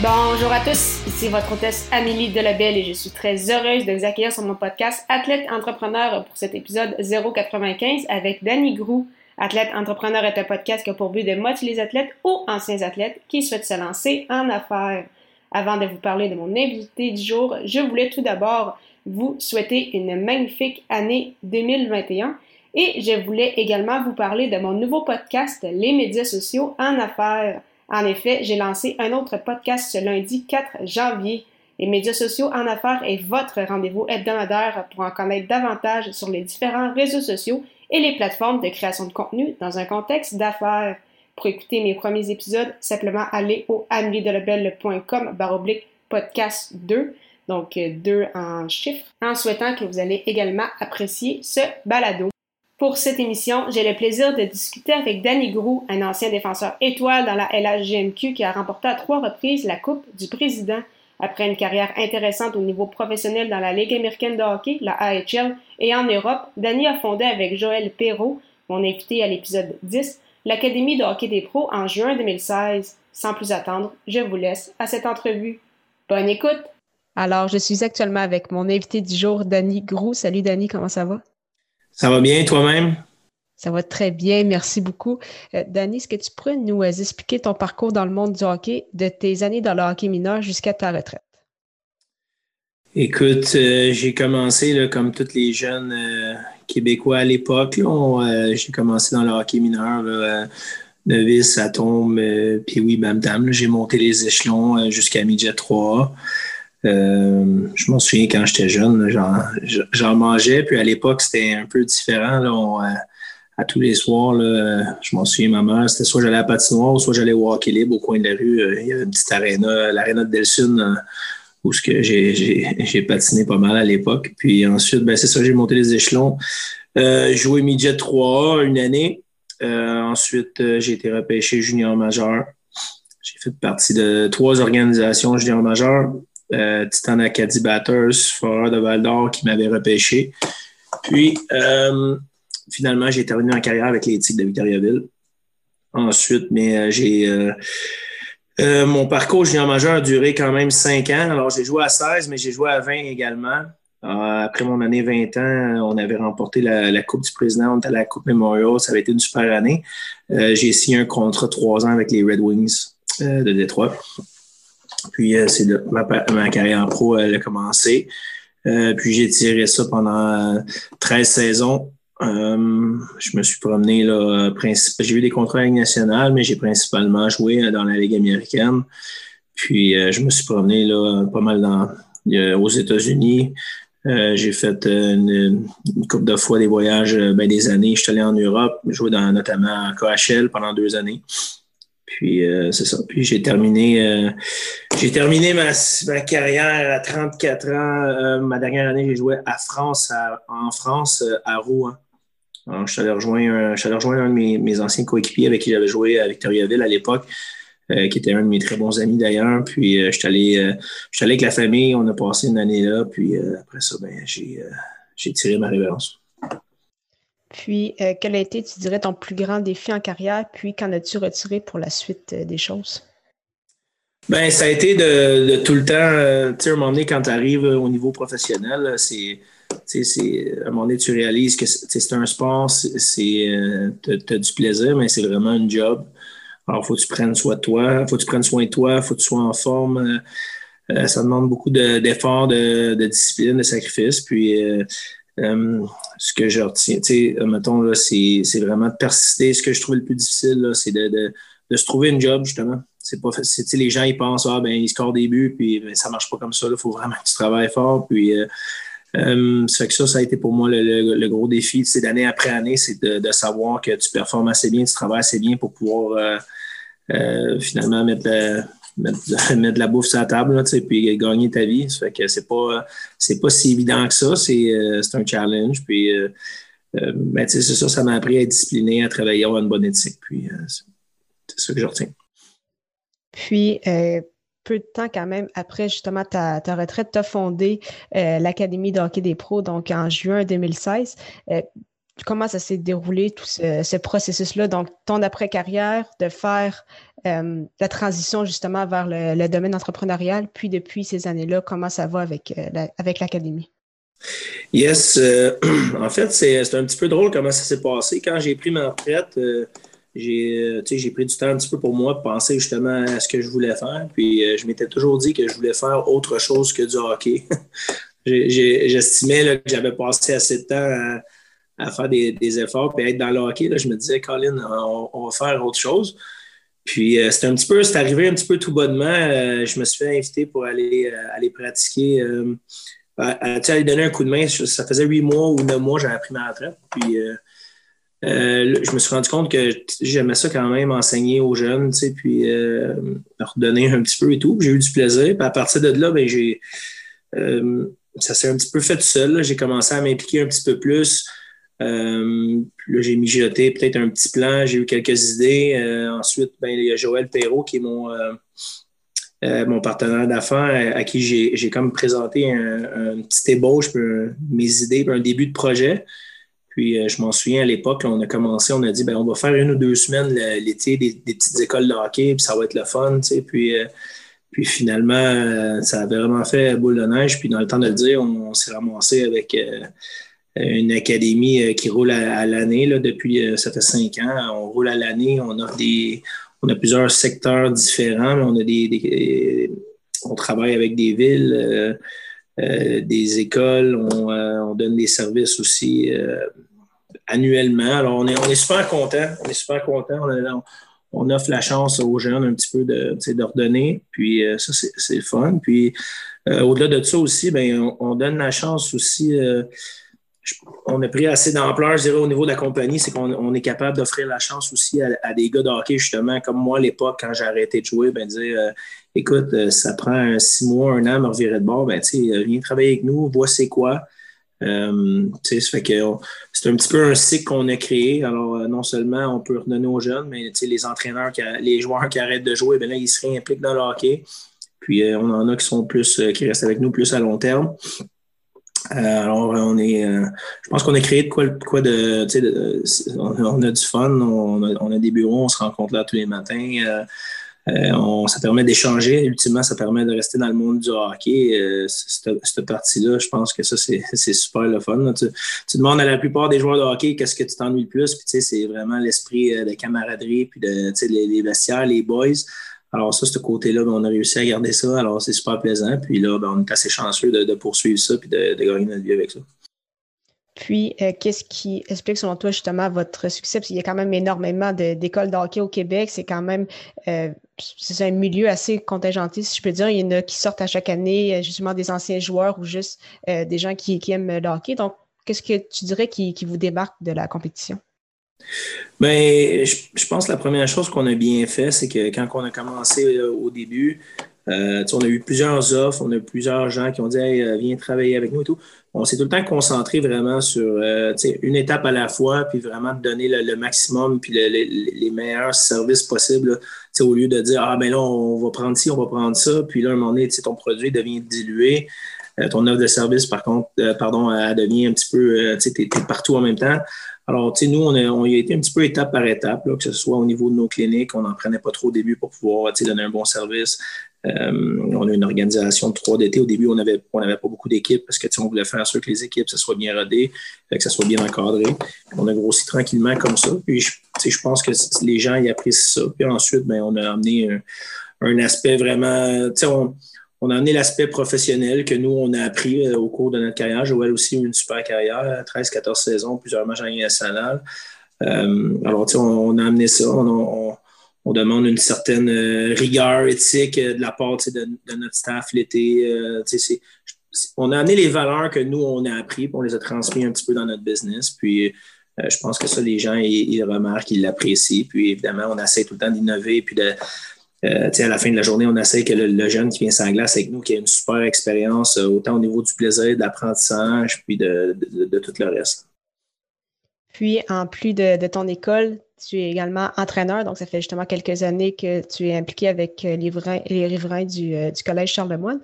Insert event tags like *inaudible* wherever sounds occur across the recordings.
Bonjour à tous, ici votre hôtesse Amélie Delabelle et je suis très heureuse de vous accueillir sur mon podcast Athlète Entrepreneur pour cet épisode 095 avec Danny Grou. Athlète Entrepreneur est un podcast qui a pour but de motiver les athlètes ou anciens athlètes qui souhaitent se lancer en affaires. Avant de vous parler de mon invité du jour, je voulais tout d'abord vous souhaiter une magnifique année 2021 et je voulais également vous parler de mon nouveau podcast Les médias sociaux en affaires. En effet, j'ai lancé un autre podcast ce lundi 4 janvier. Les médias sociaux en affaires est votre rendez-vous hebdomadaire pour en connaître davantage sur les différents réseaux sociaux et les plateformes de création de contenu dans un contexte d'affaires. Pour écouter mes premiers épisodes, simplement allez au ameliedelebel.com baroblique podcast 2, donc 2 en chiffres, en souhaitant que vous allez également apprécier ce balado. Pour cette émission, j'ai le plaisir de discuter avec Danny Grou, un ancien défenseur étoile dans la LHGMQ qui a remporté à trois reprises la Coupe du Président. Après une carrière intéressante au niveau professionnel dans la Ligue américaine de hockey, la AHL, et en Europe, Danny a fondé avec Joël Perrault, mon invité à l'épisode 10, l'Académie de hockey des pros en juin 2016. Sans plus attendre, je vous laisse à cette entrevue. Bonne écoute! Alors, je suis actuellement avec mon invité du jour, Danny Grou. Salut Danny, comment ça va? Ça va bien, toi-même? Ça va très bien, merci beaucoup. Euh, Danny, est-ce que tu pourrais nous euh, expliquer ton parcours dans le monde du hockey, de tes années dans le hockey mineur jusqu'à ta retraite? Écoute, euh, j'ai commencé là, comme tous les jeunes Québécois à l'époque. j'ai commencé dans le hockey mineur, là, novice, atome, puis oui, bam, bam. J'ai monté les échelons jusqu'à midget 3. Euh, je m'en souviens quand j'étais jeune, j'en mangeais. Puis à l'époque, c'était un peu différent. Euh, à tous les soirs, là, je m'en souviens, ma mère, c'était soit j'allais à patinoire, soit j'allais au hockey libre au coin de la rue. Euh, il y avait une petite aréna, l'aréna de Delsun, où j'ai patiné pas mal à l'époque. Puis ensuite, ben, c'est ça, j'ai monté les échelons. Euh, joué midget 3 une année. ensuite, j'ai été repêché junior majeur. J'ai fait partie de trois organisations junior majeur euh, Titan Acadie Batters, Foreur de Val d'Or qui m'avait repêché. Puis, euh, finalement, j'ai terminé ma carrière avec les Tigres de Victoriaville. Ensuite, mais euh, mon parcours junior majeur a duré quand même cinq ans. Alors, j'ai joué à 16, mais j'ai joué à 20 également. après mon année 20 ans, on avait remporté la, Coupe du Président, on à la Coupe Memorial. Ça avait été une super année. j'ai signé un contrat trois ans avec les Red Wings de Détroit. Puis euh, c'est ma, carrière en pro, elle a commencé. Euh, puis j'ai tiré ça pendant 13 euh, saisons. je me suis promené là, j'ai eu des contrats avec nationale, mais j'ai principalement joué dans la Ligue américaine. Puis je me suis promené là, pas mal dans, aux États-Unis. j'ai fait une, couple de fois des voyages, ben, des années. Je suis allé en Europe, joué dans, notamment à KHL pendant deux années. Puis euh, c'est ça. Puis j'ai terminé, euh, j'ai terminé ma, carrière à 34 ans. Euh, ma dernière année, j'ai joué à France, en France, à Rouen. Alors, je suis allé rejoindre, je rejoindre un de mes, anciens coéquipiers avec qui j'avais joué à Victoriaville à l'époque, qui était un de mes très bons amis d'ailleurs. Puis je suis allé, allé avec la famille, on a passé une année là. Puis après ça, ben, j'ai tiré ma révérence. Puis, euh, quel a été, tu dirais, ton plus grand défi en carrière? Puis, qu'en as-tu retiré pour la suite euh, des choses? Ben, ça a été de, tout le temps, euh, tu sais, à un moment donné, quand tu arrives au niveau professionnel, c'est, à un moment donné, tu réalises que c'est un sport, c'est, tu as, du plaisir, mais c'est vraiment un job. Alors, faut que tu prennes soin de toi, faut que tu prennes soin de toi, faut que tu sois en forme. ça demande beaucoup d'efforts, de, de, discipline, de sacrifice. Puis, euh, ce que je retiens, tu sais, euh, mettons, là, c'est, vraiment de persister. Ce que je trouvais le plus difficile, c'est de, se trouver une job, justement. C'est pas facile. Les gens, ils pensent, ah, ben, ils scorent des buts, puis ben, ça marche pas comme ça. Il faut vraiment que tu travailles fort. Puis, euh, ça fait que ça, ça a été pour moi le, gros défi. C'est d'année après année, c'est de, savoir que tu performes assez bien, tu travailles assez bien pour pouvoir finalement mettre *laughs* mettre, de la bouffe sur la table, puis gagner ta vie. Ça fait que c'est pas, c'est pas si évident que ça. C'est, un challenge. Puis, ben, c'est ça, ça m'a appris à être discipliné, à travailler, à avoir une bonne éthique. Puis, c'est ça que je retiens. Puis, peu de temps quand même après justement ta, retraite, tu as fondé euh, l'Académie de des pros, donc en juin 2016. Euh, comment ça s'est déroulé, tout ce, processus-là? Donc, ton après-carrière, de faire euh, la transition justement vers le, domaine entrepreneurial, puis depuis ces années-là, comment ça va avec, avec l'Académie? Yes, *clears throat* en fait, c'est un petit peu drôle comment ça s'est passé. Quand j'ai pris ma retraite, euh, j'ai pris du temps un petit peu pour moi pour penser justement à ce que je voulais faire. Puis euh, je m'étais toujours dit que je voulais faire autre chose que du hockey. *laughs* J'estimais que j'avais passé assez de temps à, faire des, efforts puis être dans le hockey. Là, je me disais, Colin, on, va faire autre chose. Puis euh, c'était un petit peu, c'est arrivé un petit peu tout bonnement. je me suis fait inviter pour aller, aller pratiquer, aller donner un coup de main. Ça faisait huit mois ou neuf mois, j'avais pris ma retraite. Puis euh, je me suis rendu compte que j'aimais ça quand même, enseigner aux jeunes, tu sais, puis euh, leur donner un petit peu et tout. J'ai eu du plaisir. Puis à partir de là, ben, j'ai, euh, ça s'est un petit peu fait tout seul. J'ai commencé à m'impliquer un petit peu plus. Euh, là, j'ai mijoté peut-être un petit plan. J'ai eu quelques idées. ensuite, ben, il y a Joël Perrault qui est mon, mon partenaire d'affaires à, qui j'ai, comme présenté un, petit ébauche, mes idées, un début de projet. Puis euh, je m'en souviens à l'époque, on a commencé, on a dit ben, on va faire une ou deux semaines l'été des, petites écoles de hockey, puis ça va être le fun. Puis, euh, puis finalement, euh, ça a vraiment fait boule de neige. Puis dans le temps de le dire, on, s'est ramassé avec une académie qui roule à, l'année. Depuis, ça fait cinq ans. On roule à l'année. On a des. On a plusieurs secteurs différents, mais on a des, on travaille avec des villes. des écoles, on, on, donne des services aussi annuellement. Alors, on est, on est super content. On est super content. On, offre la chance aux jeunes un petit peu de, d'ordonner. Puis euh, ça, c'est, le fun. Puis euh, au-delà de ça aussi, ben, on, donne la chance aussi. Euh, on a pris assez d'ampleur, je dirais, au niveau de la compagnie, c'est qu'on est capable d'offrir la chance aussi à, des gars de hockey, justement, comme moi à l'époque, quand j'ai arrêté de jouer, ben dire écoute, ça prend six mois, un an, me revirer de bord, ben viens travailler avec nous, vois c'est quoi. Euh, c'est un petit peu un cycle qu'on a créé. Alors, euh, non seulement on peut redonner aux jeunes, mais les entraîneurs, les joueurs qui arrêtent de jouer, ben là, ils se réimpliquent dans le hockey. Puis euh, on en a qui sont plus, qui restent avec nous plus à long terme. Alors, on est, je pense qu'on a créé de quoi, quoi de, on, a du fun, on a, on des bureaux, on se rencontre là tous les matins. Euh, ça permet d'échanger. Ultimement, ça permet de rester dans le monde du hockey. Euh, cette, partie-là, je pense que ça, c'est super le fun. Tu, demandes à la plupart des joueurs de hockey qu'est-ce que tu t'ennuies le plus. Puis, c'est vraiment l'esprit euh, de camaraderie, puis de, les, les vestiaires, les boys. Alors, ça, ce côté-là, ben, on a réussi à garder ça. Alors, c'est super plaisant. Puis là, ben, on est assez chanceux de, poursuivre ça puis de, gagner notre vie avec ça. Puis, euh, qu'est-ce qui explique selon toi justement votre succès? Parce qu'il y a quand même énormément d'écoles de, hockey au Québec. C'est quand même euh, un milieu assez contingenté, si je peux dire. Il y en a qui sortent à chaque année, euh, justement des anciens joueurs ou juste des gens qui, aiment le hockey. Donc, qu'est-ce que tu dirais qui, vous démarque de la compétition? Bien, je, pense que la première chose qu'on a bien fait, c'est que quand on a commencé au début, on a eu plusieurs offres, on a eu plusieurs gens qui ont dit viens travailler avec nous et tout on s'est tout le temps concentré vraiment sur euh, une étape à la fois, puis vraiment donner le, maximum, puis les meilleurs services possibles, au lieu de dire, ah ben là, on va prendre ci, on va prendre ça, puis là, à un moment donné, ton produit devient dilué. Euh, ton offre de service, par contre, euh, pardon, elle devient un petit peu, tu es, partout en même temps. Alors, tu sais, nous, on a, on a été un petit peu étape par étape, que ce soit au niveau de nos cliniques, on n'en prenait pas trop au début pour pouvoir donner un bon service. Euh, on a une organisation de 3 d'été. Au début, on n'avait on avait pas beaucoup d'équipes parce que on voulait faire sûr que les équipes, ça soit bien rodé, que ça soit bien encadré. On a grossi tranquillement comme ça. Puis, je, je pense que les gens y apprécient ça. Puis ensuite, ben, on a amené un, aspect vraiment. On, on a amené l'aspect professionnel que nous, on a appris euh, au cours de notre carrière. Joël aussi a eu une super carrière, 13-14 saisons, plusieurs matchs en nationale. Euh, alors, on, on, a amené ça. on, demande une certaine euh, rigueur éthique de la part de, notre staff l'été. On a amené les valeurs que nous, on a appris, puis on les a transmis un petit peu dans notre business. Puis je pense que ça, les gens, ils, remarquent, ils l'apprécient. Puis évidemment, on essaie tout le temps d'innover puis de, à la fin de la journée, on essaie que le, jeune qui vient glace avec nous, qui a une super expérience, autant au niveau du plaisir, d'apprentissage, puis de, tout le reste. Puis, en plus de, ton école, tu es également entraîneur, donc ça fait justement quelques années que tu es impliqué avec les, les riverains du, Collège Charlemagne.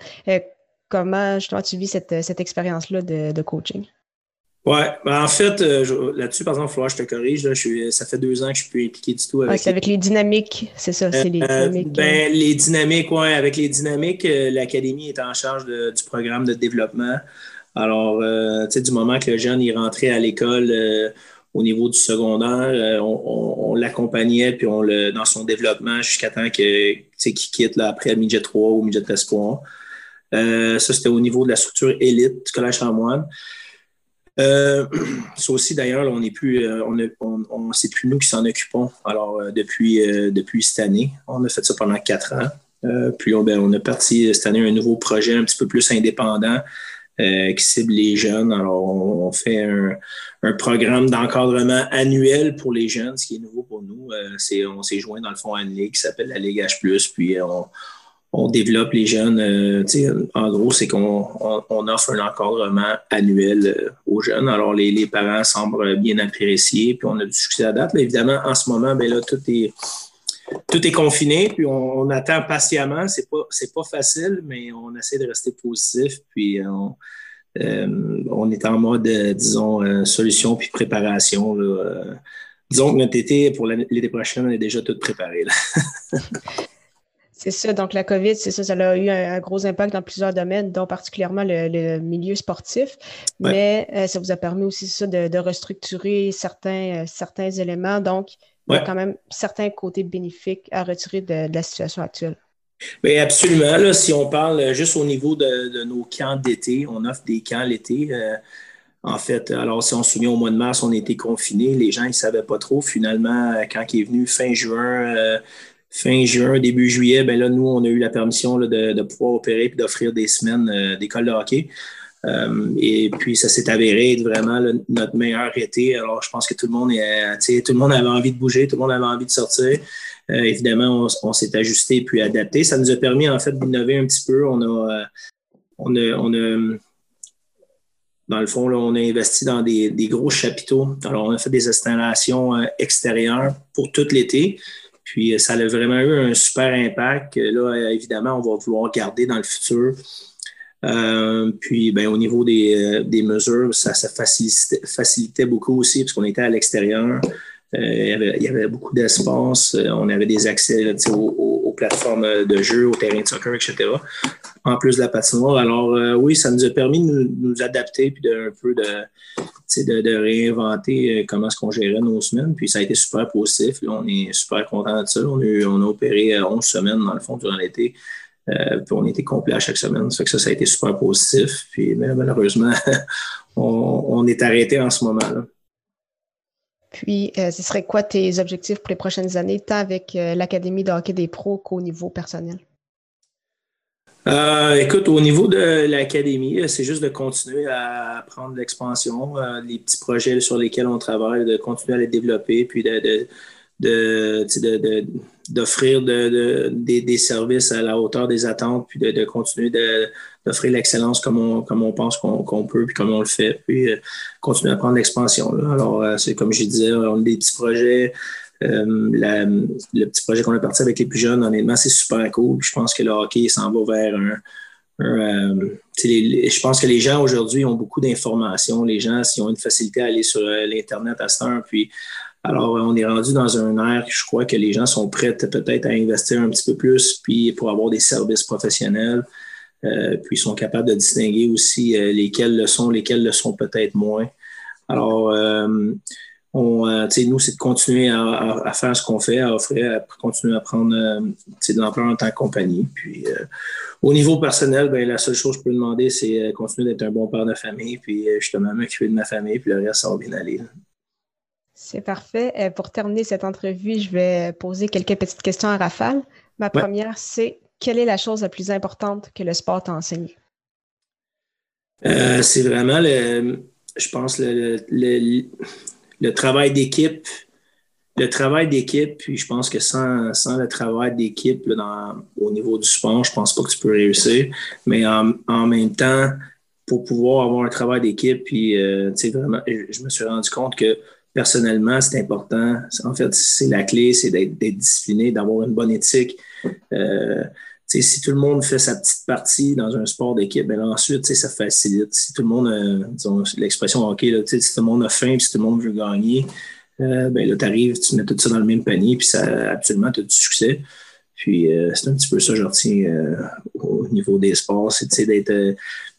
comment justement tu vis cette, expérience-là de, coaching? Oui, ben, en fait, euh, là-dessus, par exemple, que je te corrige. Là, je suis, ça fait deux ans que je suis plus impliqué du tout avec. c'est avec les dynamiques, c'est ça, c'est les euh, dynamiques. ben, les dynamiques, oui, avec les dynamiques, euh, l'Académie est en charge du programme de développement. Alors, tu sais, du moment que le jeune est rentré à l'école au niveau du secondaire, on, l'accompagnait puis on le dans son développement jusqu'à temps que, qu'il quitte là, après midget 3 ou midget espoir. ça, c'était au niveau de la structure élite du Collège Chamoine. Euh, *clears throat* ça aussi, d'ailleurs, on n'est plus, euh, on, c'est plus nous qui s'en occupons. Alors, euh, depuis, depuis cette année, on a fait ça pendant quatre ans. puis, on, ben, on a parti cette année un nouveau projet un petit peu plus indépendant qui cible les jeunes. Alors, on, fait un, programme d'encadrement annuel pour les jeunes, ce qui est nouveau pour nous. on s'est joint dans le fond à une ligue qui s'appelle la Ligue H+, puis on, on développe les jeunes. Euh, en gros, c'est qu'on offre un encadrement annuel euh, aux jeunes. Alors, les, parents semblent bien apprécier, puis on a du succès à date. évidemment, en ce moment, ben là, tout est, tout est confiné, puis on, attend patiemment. C'est pas, pas facile, mais on essaie de rester positif, puis on, euh, est en mode, disons, solution puis préparation. disons que notre été pour l'été prochaine, on est déjà tout préparé. *laughs* C'est ça. Donc, la COVID, c'est ça, ça a eu un, gros impact dans plusieurs domaines, dont particulièrement le, milieu sportif. Mais euh, ça vous a permis aussi ça de, restructurer certains, euh, certains éléments. Donc, il y a quand même certains côtés bénéfiques à retirer de, la situation actuelle. Oui, absolument. si on parle juste au niveau de, nos camps d'été, on offre des camps l'été. Euh, en fait, alors si on se souvient au mois de mars, on était confinés, les gens ne savaient pas trop. Finalement, quand il est venu fin juin, fin juin, début juillet, ben là, nous, on a eu la permission de, pouvoir opérer et d'offrir des semaines euh, d'école de hockey. Euh, et puis, ça s'est avéré être vraiment notre meilleur été. Alors, je pense que tout le monde est, tout le monde avait envie de bouger, tout le monde avait envie de sortir. Euh, évidemment, on, s'est ajusté puis adapté. Ça nous a permis, en fait, d'innover un petit peu. On a, on a, on a dans le fond, là, on a investi dans des, des, gros chapiteaux. Alors, on a fait des installations extérieures pour tout l'été. Puis euh, ça a vraiment eu un super impact. Là, évidemment, on va vouloir garder dans le futur. Euh, puis ben, au niveau des, euh, mesures, ça, facilitait, beaucoup aussi parce qu'on était à l'extérieur. il, y avait, beaucoup d'espace. on avait des accès aux, plateformes de jeu, au terrain de soccer, etc. En plus de la patinoire. Alors oui, ça nous a permis de nous, adapter puis de, un peu de, de, réinventer euh, comment est-ce qu'on gérait nos semaines. Puis ça a été super positif. on est super content de ça. On a, on opéré 11 euh, semaines, dans le fond, durant l'été. Euh, puis on était complet à chaque semaine. Ça fait que ça, ça a été super positif. Puis malheureusement, *laughs* on, est arrêté en ce moment-là. Puis, ce serait quoi tes objectifs pour les prochaines années, tant avec l'Académie de hockey des pros qu'au niveau personnel? Euh, écoute, au niveau de l'académie, euh, c'est juste de continuer à prendre l'expansion, euh, les petits projets sur lesquels on travaille, de continuer à les développer, puis de, d'offrir de, des, services à la hauteur des attentes, puis de, continuer d'offrir l'excellence comme on, comme on pense qu'on peut, puis comme on le fait, puis continuer à prendre l'expansion. Alors, c'est comme je disais, on a des petits projets. Euh, le petit projet qu'on a parti avec les plus jeunes, honnêtement, c'est super cool. Je pense que le hockey s'en va vers un. Euh, je pense que les gens aujourd'hui ont beaucoup d'informations. Les gens, s'ils ont une facilité à aller sur euh, l'Internet à ce puis alors on est rendu dans un air, je crois que les gens sont prêts peut-être à investir un petit peu plus, puis pour avoir des services professionnels. Puis ils sont capables de distinguer aussi lesquels le sont, lesquels le sont peut-être moins. Alors, on, euh, nous, c'est de continuer à, faire ce qu'on fait, à offrir, à continuer à prendre euh, de l'ampleur en tant que compagnie. Puis, euh, au niveau personnel, ben, la seule chose que je peux demander, c'est continuer d'être un bon père de famille, puis justement m'occuper de ma famille, puis le reste, ça va bien aller. C'est parfait. pour terminer cette entrevue, je vais poser quelques petites questions à Rafale. Ma première, c'est quelle est la chose la plus importante que le sport t'a enseigné? c'est vraiment, le, je pense, le, le, travail d'équipe, le travail d'équipe, puis je pense que sans, sans le travail d'équipe au niveau du sport, je pense pas que tu peux réussir. Mais en, en même temps, pour pouvoir avoir un travail d'équipe, puis euh, vraiment, je me suis rendu compte que personnellement, c'est important. En fait, c'est la clé, c'est d'être discipliné, d'avoir une bonne éthique. Euh, si tout le monde fait sa petite partie dans un sport d'équipe, ben ensuite, ça facilite. Si tout le monde, euh, disons, l'expression hockey, là, si tout le monde a faim, si tout le monde veut gagner, euh, ben là, tu arrives, tu mets tout ça dans le même panier, puis ça, absolument, tu as du succès. Puis euh, c'est un petit peu ça je retiens euh, au niveau des sports, c'est d'être,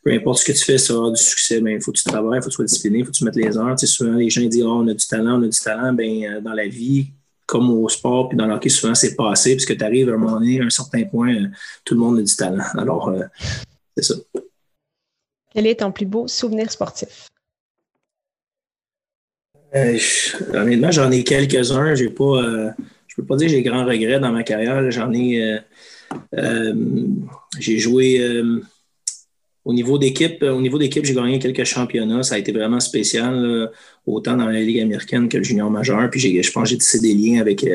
peu importe ce que tu fais, ça aura du succès, mais il faut que tu travailles, il faut que tu sois discipliné, il faut que tu mettes les heures. souvent, les gens disent, oh, on a du talent, on a du talent. Ben, dans la vie, comme au sport, puis dans le hockey, souvent, c'est passé, puisque tu arrives à un moment donné, à un certain point, tout le monde a du talent. Alors, c'est ça. Quel est ton plus beau souvenir sportif? Euh, honnêtement, j'en ai quelques-uns. J'ai pas, euh, je peux pas dire que j'ai grand regret dans ma carrière. J'en ai. Euh, j'ai joué au niveau d'équipe. Au niveau d'équipe, j'ai gagné quelques championnats. Ça a été vraiment spécial, autant dans la Ligue américaine que le junior majeur. Puis je pense que j'ai tissé des liens avec,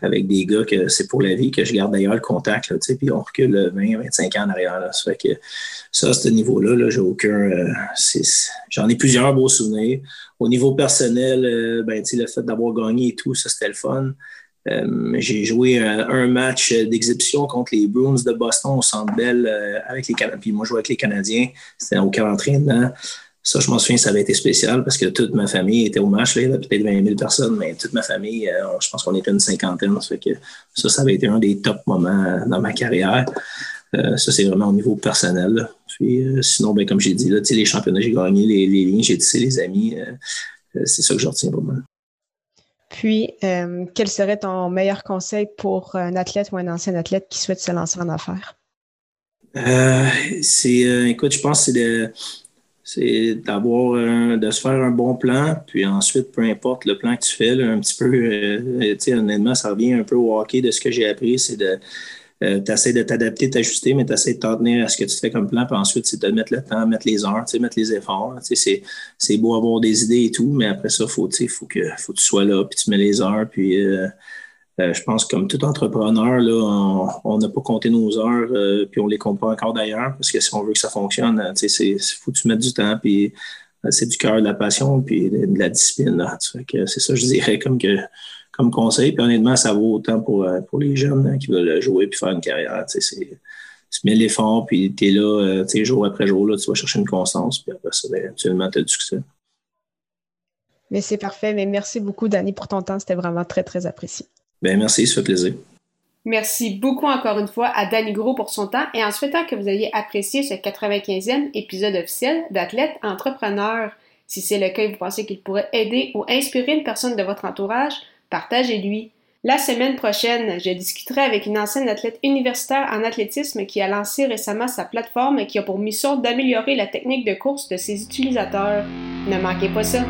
avec des gars que c'est pour la vie, que je garde d'ailleurs le contact. Là, puis on recule 20, 25 ans en arrière. Là. Ça fait que ça, à ce niveau-là, j'ai aucun. J'en ai plusieurs beaux souvenirs. Au niveau personnel, euh, ben, le fait d'avoir gagné et tout, ça, c'était le fun. Euh, j'ai joué un, match d'exhibition contre les Bruins de Boston au Centre Bell euh, avec les Canadiens. Puis moi, je jouais avec les Canadiens. C'était au camp d'entraînement. Ça, je m'en souviens, ça avait été spécial parce que toute ma famille était au match. Là, il y avait peut-être 20 000 personnes, mais toute ma famille, je pense qu'on était une cinquantaine. Ça, fait que ça, ça avait été un des top moments dans ma carrière. ça, c'est vraiment au niveau personnel. Puis euh, sinon, ben, comme j'ai dit, là, les championnats, j'ai gagné les, lignes, j'ai tissé les amis. Euh, euh, c'est ça que je retiens vraiment. Puis, quel serait ton meilleur conseil pour un athlète ou un ancien athlète qui souhaite se lancer en affaires? c'est, écoute, je pense que c'est de, c'est d'avoir de se faire un bon plan, puis ensuite, peu importe le plan que tu fais, un petit peu, tu sais, honnêtement, ça revient un peu au hockey de ce que j'ai appris, c'est de euh, tu essaies de t'adapter, t'ajuster, mais tu essaies de t'en tenir à ce que tu fais comme plan. Puis ensuite, c'est de mettre le temps, mettre les heures, mettre les efforts. C'est beau avoir des idées et tout, mais après ça, il faut, faut, que, faut que tu sois là, puis tu mets les heures. Puis euh, euh, je pense que comme tout entrepreneur, là, on n'a pas compté nos heures, puis on les compte pas encore d'ailleurs, parce que si on veut que ça fonctionne, il faut que tu mettes du temps, puis c'est du cœur, de la passion, puis de, la discipline. C'est ça, je dirais, comme que comme conseil. Puis honnêtement, ça vaut autant pour, euh, pour les jeunes hein, qui veulent jouer puis faire une carrière. Tu mets l'effort, puis tu es là euh, jour après jour, là, tu vas chercher une constance, puis après ça, ben, actuellement, tu as du succès. Mais c'est parfait. Mais merci beaucoup, Danny, pour ton temps. C'était vraiment très, très apprécié. Ben, merci, ça fait plaisir. Merci beaucoup encore une fois à Danny Gros pour son temps et en souhaitant que vous ayez apprécié ce 95e épisode officiel d'Athlète Entrepreneur. Si c'est le cas et vous pensez qu'il pourrait aider ou inspirer une personne de votre entourage, partagez-lui. La semaine prochaine, je discuterai avec une ancienne athlète universitaire en athlétisme qui a lancé récemment sa plateforme qui a pour mission d'améliorer la technique de course de ses utilisateurs. Ne manquez pas ça!